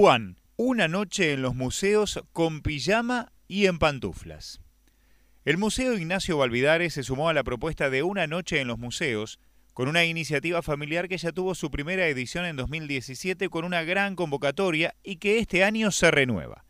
Puan, una noche en los museos con pijama y en pantuflas. El Museo Ignacio Valvidares se sumó a la propuesta de una noche en los museos con una iniciativa familiar que ya tuvo su primera edición en 2017 con una gran convocatoria y que este año se renueva.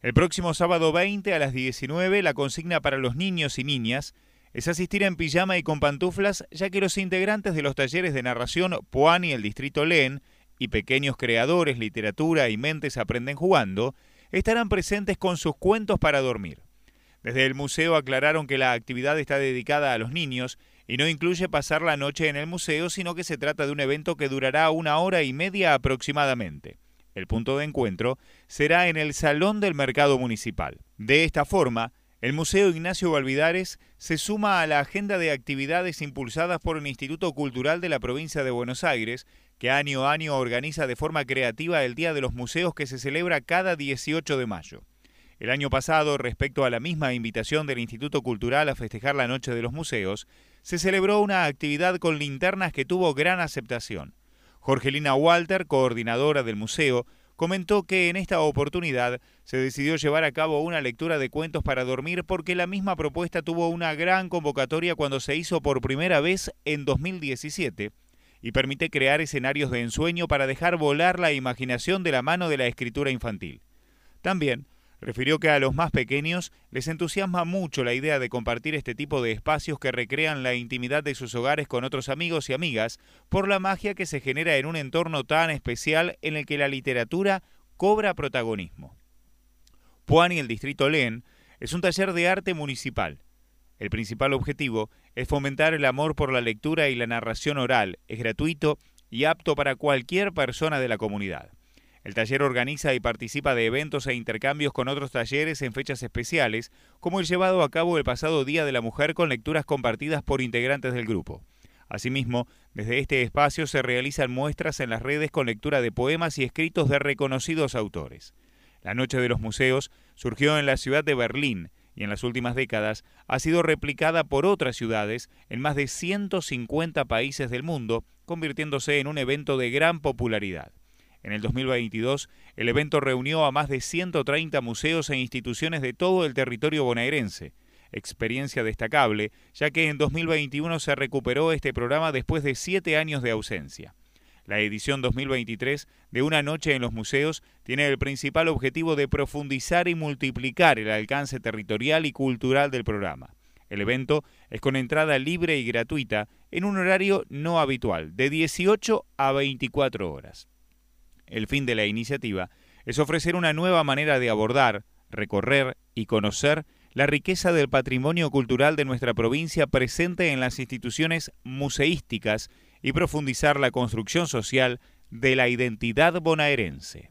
El próximo sábado 20 a las 19 la consigna para los niños y niñas es asistir en pijama y con pantuflas ya que los integrantes de los talleres de narración Puan y el Distrito leen y pequeños creadores, literatura y mentes aprenden jugando, estarán presentes con sus cuentos para dormir. Desde el museo aclararon que la actividad está dedicada a los niños y no incluye pasar la noche en el museo, sino que se trata de un evento que durará una hora y media aproximadamente. El punto de encuentro será en el Salón del Mercado Municipal. De esta forma, el Museo Ignacio Valvidares se suma a la agenda de actividades impulsadas por el Instituto Cultural de la provincia de Buenos Aires, que año a año organiza de forma creativa el Día de los Museos que se celebra cada 18 de mayo. El año pasado, respecto a la misma invitación del Instituto Cultural a festejar la Noche de los Museos, se celebró una actividad con linternas que tuvo gran aceptación. Jorgelina Walter, coordinadora del museo, comentó que en esta oportunidad se decidió llevar a cabo una lectura de cuentos para dormir porque la misma propuesta tuvo una gran convocatoria cuando se hizo por primera vez en 2017 y permite crear escenarios de ensueño para dejar volar la imaginación de la mano de la escritura infantil. También refirió que a los más pequeños les entusiasma mucho la idea de compartir este tipo de espacios que recrean la intimidad de sus hogares con otros amigos y amigas por la magia que se genera en un entorno tan especial en el que la literatura cobra protagonismo. Puan y el Distrito Len es un taller de arte municipal. El principal objetivo es fomentar el amor por la lectura y la narración oral. Es gratuito y apto para cualquier persona de la comunidad. El taller organiza y participa de eventos e intercambios con otros talleres en fechas especiales, como el llevado a cabo el pasado Día de la Mujer con lecturas compartidas por integrantes del grupo. Asimismo, desde este espacio se realizan muestras en las redes con lectura de poemas y escritos de reconocidos autores. La Noche de los Museos surgió en la ciudad de Berlín y en las últimas décadas ha sido replicada por otras ciudades en más de 150 países del mundo, convirtiéndose en un evento de gran popularidad. En el 2022, el evento reunió a más de 130 museos e instituciones de todo el territorio bonaerense. Experiencia destacable, ya que en 2021 se recuperó este programa después de siete años de ausencia. La edición 2023 de Una Noche en los Museos tiene el principal objetivo de profundizar y multiplicar el alcance territorial y cultural del programa. El evento es con entrada libre y gratuita en un horario no habitual, de 18 a 24 horas. El fin de la iniciativa es ofrecer una nueva manera de abordar, recorrer y conocer la riqueza del patrimonio cultural de nuestra provincia presente en las instituciones museísticas y profundizar la construcción social de la identidad bonaerense.